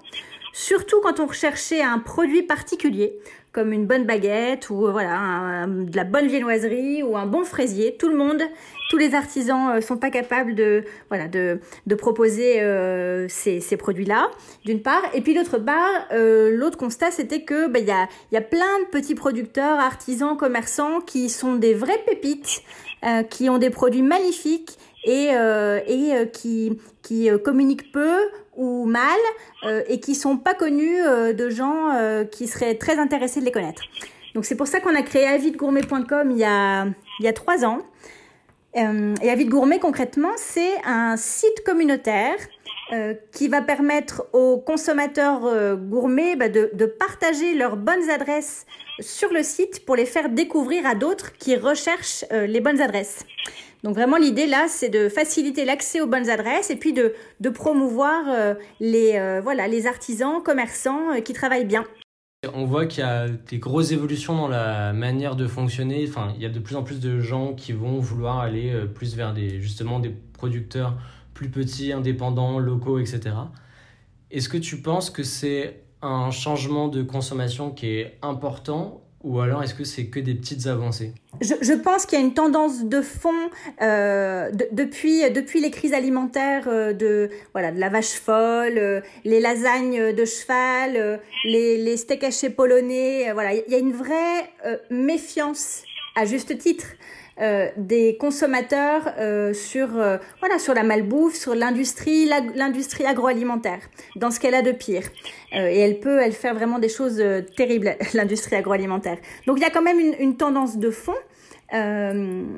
surtout quand on recherchait un produit particulier comme une bonne baguette ou euh, voilà de la bonne viennoiserie ou un bon fraisier. Tout le monde, tous les artisans euh, sont pas capables de voilà de, de proposer euh, ces, ces produits-là d'une part et puis d'autre part l'autre constat c'était que ben, il y a y a plein de petits producteurs, artisans, commerçants qui sont des vraies pépites, qui ont des produits magnifiques et, et qui, qui communiquent peu ou mal euh, et qui sont pas connus euh, de gens euh, qui seraient très intéressés de les connaître. Donc c'est pour ça qu'on a créé avidgourmet.com il y a trois ans. et Avid Gourmet concrètement c'est un site communautaire qui va permettre aux consommateurs gourmets bah, de, partager leurs bonnes adresses sur le site pour les faire découvrir à d'autres qui recherchent les bonnes adresses. Donc vraiment l'idée là, c'est de faciliter l'accès aux bonnes adresses et puis de, promouvoir euh, les, euh, voilà, les artisans, commerçants euh, qui travaillent bien. On voit qu'il y a des grosses évolutions dans la manière de fonctionner. Enfin, il y a de plus en plus de gens qui vont vouloir aller plus vers des, justement des producteurs plus petits, indépendants, locaux, etc. Est-ce que tu penses que c'est un changement de consommation qui est important ou alors est-ce que c'est que des petites avancées? Je, pense qu'il y a une tendance de fond euh, depuis depuis les crises alimentaires euh, de voilà de la vache folle, euh, les lasagnes de cheval, les, les steaks hachés polonais. voilà, il y a une vraie méfiance à juste titre euh, des consommateurs euh, sur euh, voilà sur la malbouffe, sur l'industrie, l'industrie agroalimentaire, dans ce qu'elle a de pire. et elle peut, elle faire vraiment des choses terribles, l'industrie agroalimentaire. Donc il y a quand même une, une tendance de fond. il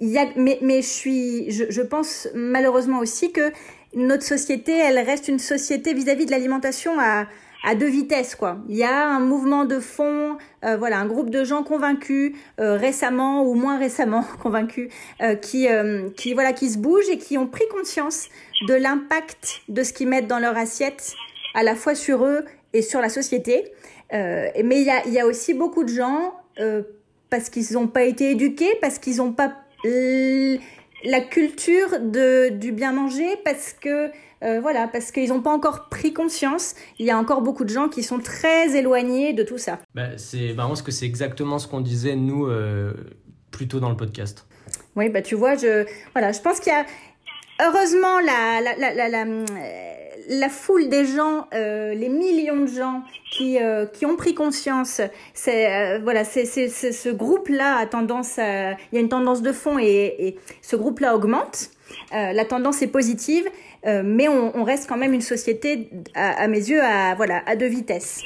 y a, mais, mais je suis, je, je pense malheureusement aussi que notre société, elle reste une société vis-à-vis -vis de l'alimentation à, à deux vitesses quoi. Il y a un mouvement de fond, euh, voilà, un groupe de gens convaincus euh, récemment ou moins récemment convaincus euh, qui qui voilà qui se bougent et qui ont pris conscience de l'impact de ce qu'ils mettent dans leur assiette à la fois sur eux et sur la société. mais il y a il y a aussi beaucoup de gens parce qu'ils n'ont pas été éduqués, parce qu'ils n'ont pas la culture de, du bien manger, parce que euh, voilà, parce qu'ils n'ont pas encore pris conscience. Il y a encore beaucoup de gens qui sont très éloignés de tout ça. Bah, c'est marrant parce que c'est exactement ce qu'on disait nous euh, plus tôt dans le podcast. Oui, bah tu vois, je voilà, je pense qu'il y a heureusement la la, la, la, la, foule des gens, euh, les millions de gens qui euh, qui ont pris conscience. C'est euh, voilà, c'est c'est ce groupe-là a tendance, à, il y a une tendance de fond et, et ce groupe-là augmente. La tendance est positive euh, mais on, reste quand même une société, à, mes yeux, à, voilà, à deux vitesses.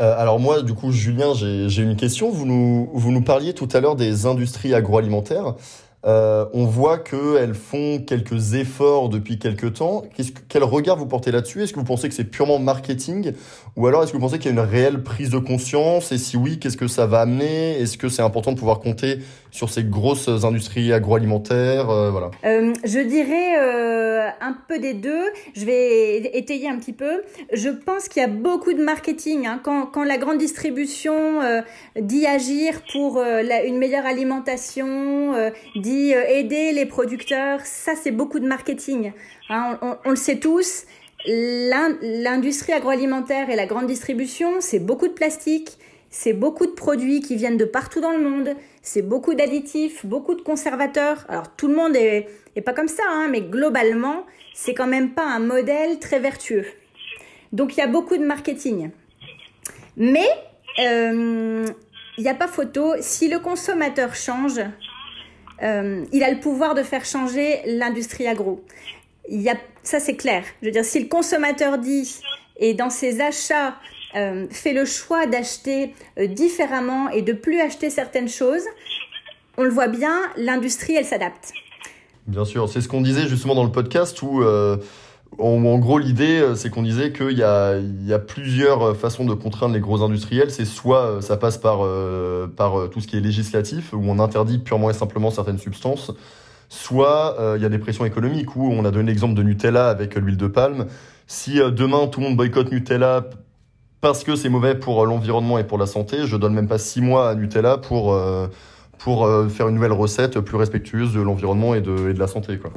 Euh, alors moi, du coup, Julien, j'ai une question. Vous nous, vous nous parliez tout à l'heure des industries agroalimentaires. Euh, on voit qu'elles font quelques efforts depuis quelques temps. Quel regard vous portez là-dessus? Est-ce que vous pensez que c'est purement marketing? Ou alors est-ce que vous pensez qu'il y a une réelle prise de conscience? Et si oui, qu'est-ce que ça va amener? Est-ce que c'est important de pouvoir compter sur ces grosses industries agroalimentaires? Euh, Voilà. Euh, je dirais un peu des deux. Je vais étayer un petit peu. Je pense qu'il y a beaucoup de marketing. hein. Quand, la grande distribution dit agir pour une meilleure alimentation, euh, euh, aider les producteurs, ça c'est beaucoup de marketing. hein. on, le sait tous. L'in- L'industrie agroalimentaire et la grande distribution, c'est beaucoup de plastique, c'est beaucoup de produits qui viennent de partout dans le monde, c'est beaucoup d'additifs, beaucoup de conservateurs. Alors tout le monde est, est pas comme ça, hein, mais globalement, c'est quand même pas un modèle très vertueux. Donc il y a beaucoup de marketing. Mais euh, il n'y a pas photo, si le consommateur change, euh, il a le pouvoir de faire changer l'industrie agro. Il y a, ça c'est clair. Je veux dire, si le consommateur dit et dans ses achats euh, fait le choix d'acheter euh, différemment et de plus acheter certaines choses, on le voit bien, l'industrie elle s'adapte. Bien sûr, c'est ce qu'on disait justement dans le podcast où, en, gros, l'idée, euh, c'est qu'on disait qu'il y a, il y a plusieurs euh, façons de contraindre les gros industriels. C'est soit euh, ça passe par, tout ce qui est législatif, où on interdit purement et simplement certaines substances, soit il y a des pressions économiques, où on a donné l'exemple de Nutella avec l'huile de palme. Si demain tout le monde boycotte Nutella parce que c'est mauvais pour l'environnement et pour la santé, je donne même pas six mois à Nutella pour... pour faire une nouvelle recette plus respectueuse de l'environnement et de, et de la santé. Quoi.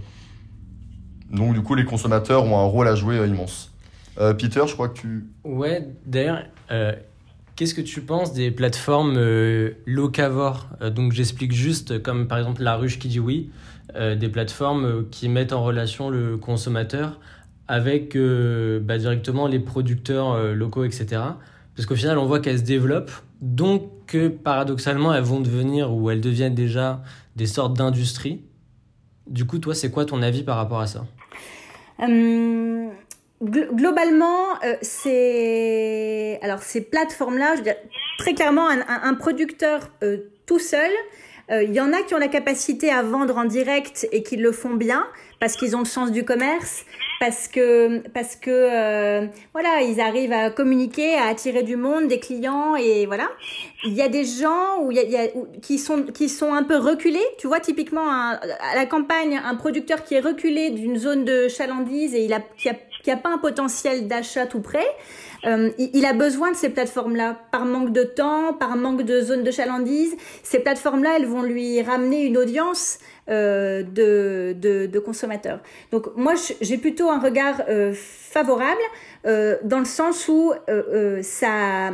Donc du coup, les consommateurs ont un rôle à jouer euh, immense. Euh, Peter, je crois que tu... Ouais, d'ailleurs, euh, qu'est-ce que tu penses des plateformes locavores? Donc j'explique juste, comme par exemple La Ruche qui dit oui, des plateformes qui mettent en relation le consommateur avec bah, directement les producteurs locaux, etc. Parce qu'au final, on voit qu'elles se développent, donc que paradoxalement, elles vont devenir ou elles deviennent déjà des sortes d'industries. Du coup, toi, c'est quoi ton avis par rapport à ça? Euh, glo- globalement, euh, c'est alors ces plateformes-là, très clairement, un producteur euh, tout seul, euh, il y en a qui ont la capacité à vendre en direct et qui le font bien parce qu'ils ont le sens du commerce, parce que parce que euh, voilà, ils arrivent à communiquer, à attirer du monde, des clients et voilà. Il y a des gens où il y a, y a- qui sont qui sont un peu reculés. Tu vois typiquement à la campagne, un producteur qui est reculé d'une zone de chalandise et il a qui a qui a pas un potentiel d'achat tout près. Euh, il, a besoin de ces plateformes-là par manque de temps, par manque de zone de chalandise. Ces plateformes-là, elles vont lui ramener une audience euh, de, consommateurs. Donc moi, j'ai plutôt un regard euh, favorable dans le sens où ça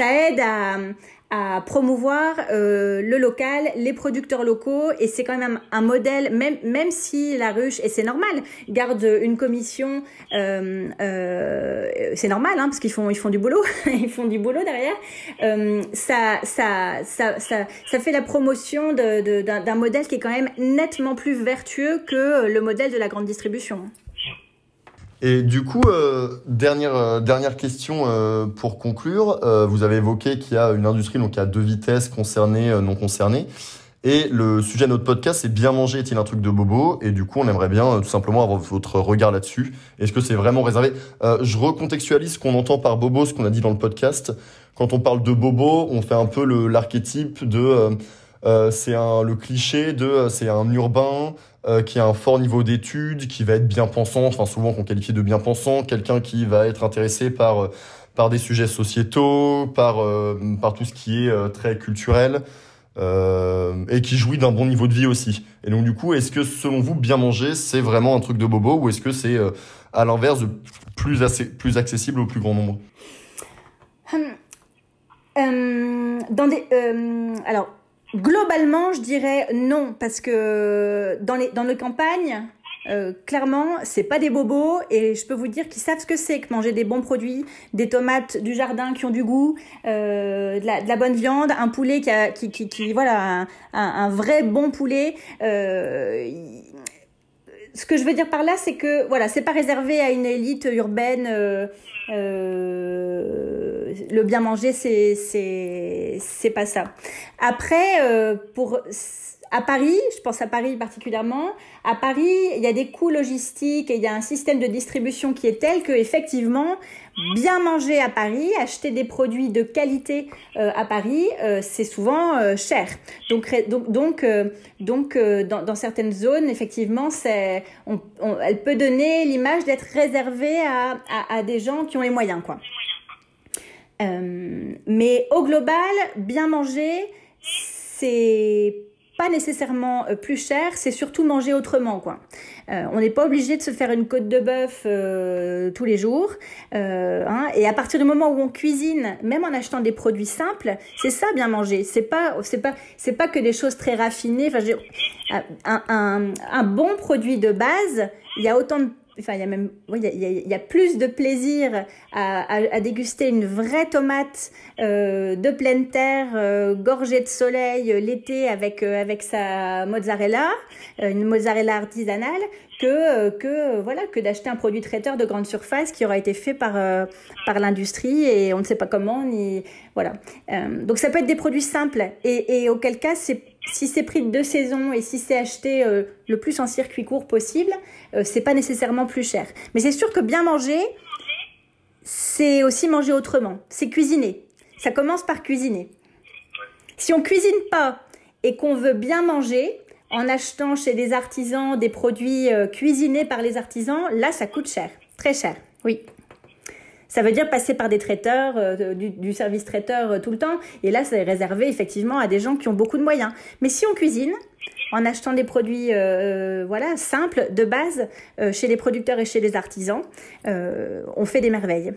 aide à, à promouvoir euh, le local, les producteurs locaux, et c'est quand même un, modèle, même, même si la ruche, et c'est normal, garde une commission, euh, euh, c'est normal, hein, parce qu'ils font, ils font du boulot, ils font du boulot derrière, euh, ça, ça, ça, ça, ça fait la promotion de- de- d'un d'un modèle qui est quand même nettement plus vertueux que le modèle de la grande distribution. Et du coup, euh, dernière, euh, dernière question euh, pour conclure. Euh, vous avez évoqué qu'il y a une industrie, donc a deux vitesses concernées, euh, non concernées. Et le sujet de notre podcast, c'est bien manger est-il un truc de bobo? Et du coup, on aimerait bien euh, tout simplement avoir votre regard là-dessus. Est-ce que c'est vraiment réservé? Je recontextualise ce qu'on entend par bobo, ce qu'on a dit dans le podcast. Quand on parle de bobo, on fait un peu l'archétype de... euh, c'est le cliché de c'est un urbain euh, qui a un fort niveau d'études, qui va être bien pensant, enfin souvent qu'on qualifie de bien pensant, quelqu'un qui va être intéressé par euh, par des sujets sociétaux, par euh, par tout ce qui est très culturel et qui jouit d'un bon niveau de vie aussi. Et donc du coup, est-ce que selon vous, bien manger, c'est vraiment un truc de bobo ou est-ce que c'est à l'inverse plus assez, plus accessible au plus grand nombre? Euh, dans des, alors, globalement, je dirais non, parce que dans les, dans les campagnes, euh, clairement, c'est pas des bobos, et je peux vous dire qu'ils savent ce que c'est que manger des bons produits, des tomates du jardin qui ont du goût, euh, de, la, de la bonne viande, un poulet qui a, qui, qui, qui voilà, un, un, vrai bon poulet. Euh, ce que je veux dire par là, c'est que voilà, c'est pas réservé à une élite urbaine. euh, euh, le bien manger, c'est c'est pas ça. Après, euh, pour à Paris, je pense à Paris particulièrement, à Paris, il y a des coûts logistiques et il y a un système de distribution qui est tel que effectivement, bien manger à Paris, acheter des produits de qualité euh, à Paris, euh, c'est souvent cher. Donc, donc, donc, donc dans, certaines zones, effectivement, c'est, elle peut donner l'image d'être réservée à, à, à, des gens qui ont les moyens, quoi. Mais au global, bien manger, c'est pas nécessairement euh, plus cher, c'est surtout manger autrement. quoi. Euh, on n'est pas obligé de se faire une côte de bœuf euh, tous les jours. Hein, et à partir du moment où on cuisine, même en achetant des produits simples, c'est ça bien manger. C'est pas, c'est pas, c'est pas que des choses très raffinées. Enfin, un, un bon produit de base, il y a autant de enfin il y a même il, il y a plus de plaisir à, déguster une vraie tomate euh, de pleine terre euh, gorgée de soleil euh, l'été avec avec sa mozzarella une mozzarella artisanale que que voilà que d'acheter un produit traiteur de grande surface qui aura été fait par par l'industrie et on ne sait pas comment ni voilà. Donc ça peut être des produits simples et auquel cas c'est si c'est pris de deux saisons et si c'est acheté euh, le plus en circuit court possible, euh, c'est pas nécessairement plus cher. Mais c'est sûr que bien manger, c'est aussi manger autrement. C'est cuisiner. Ça commence par cuisiner. Si on cuisine pas et qu'on veut bien manger, en achetant chez des artisans des produits euh, cuisinés par les artisans, là, ça coûte cher. Très cher. Oui. Ça veut dire passer par des traiteurs, euh, du, service traiteur euh, tout le temps. Et là, c'est réservé effectivement à des gens qui ont beaucoup de moyens. Mais si on cuisine, en achetant des produits euh, voilà simples de base chez les producteurs et chez les artisans, on fait des merveilles.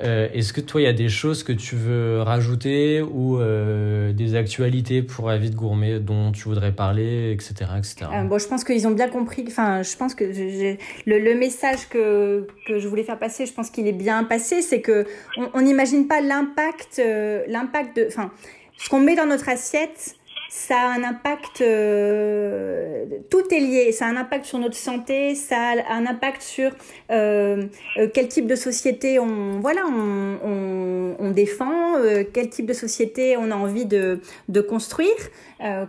Euh, Est-ce que toi, il y a des choses que tu veux rajouter ou euh, des actualités pour Avis de Gourmet dont tu voudrais parler, etc. etc. Euh, bon, je pense qu'ils ont bien compris. Enfin, je pense que le, le, message que, que je voulais faire passer, je pense qu'il est bien passé. C'est que on n'imagine pas l'impact, l'impact de. Enfin, ce qu'on met dans notre assiette ça a un impact, euh, tout est lié, ça a un impact sur notre santé, ça a un impact sur euh, euh, quel type de société on, voilà, on, défend, quel type de société on a envie de, construire.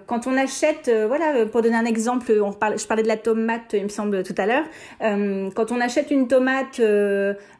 Quand on achète, voilà, pour donner un exemple, je parlais de la tomate, il me semble tout à l'heure, quand on achète une tomate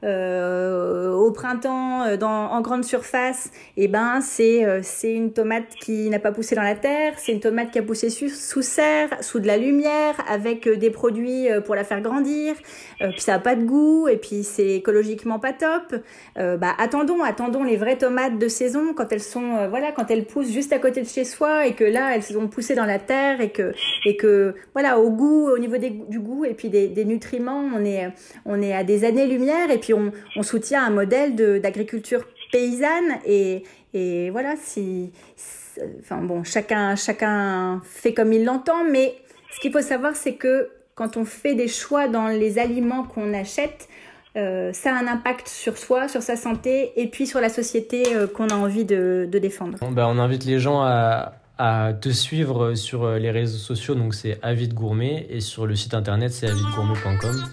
au printemps en grande surface, eh ben c'est c'est une tomate qui n'a pas poussé dans la terre c'est une tomate qui a poussé sous, serre, sous de la lumière, avec euh, des produits euh, pour la faire grandir. Euh, puis ça a pas de goût et puis c'est écologiquement pas top. bah attendons, attendons les vraies tomates de saison quand elles sont, voilà, quand elles poussent juste à côté de chez soi et que là elles ont poussé dans la terre et que et que voilà au goût, au niveau du goût et puis des, nutriments, on est on est à des années lumière et puis on, on soutient un modèle d'agriculture paysanne et, et voilà si enfin bon, chacun, chacun fait comme il l'entend, mais ce qu'il faut savoir, c'est que quand on fait des choix dans les aliments qu'on achète, euh, ça a un impact sur soi, sur sa santé et puis sur la société euh, qu'on a envie de, défendre. Bah, on invite les gens à, te suivre sur les réseaux sociaux, donc c'est Avid Gourmet, et sur le site internet c'est avidgourmet.com,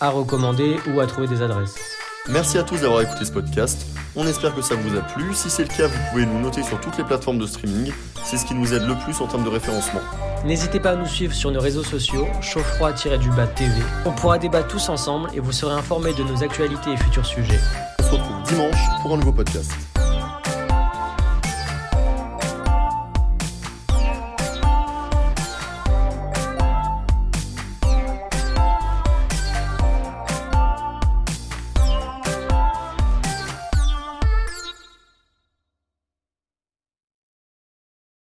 à recommander ou à trouver des adresses. Merci à tous d'avoir écouté ce podcast. On espère que ça vous a plu. Si c'est le cas, vous pouvez nous noter sur toutes les plateformes de streaming. C'est ce qui nous aide le plus en termes de référencement. N'hésitez pas à nous suivre sur nos réseaux sociaux, chaufffroid-du-bas TV. On pourra débattre tous ensemble et vous serez informés de nos actualités et futurs sujets. On se retrouve dimanche pour un nouveau podcast.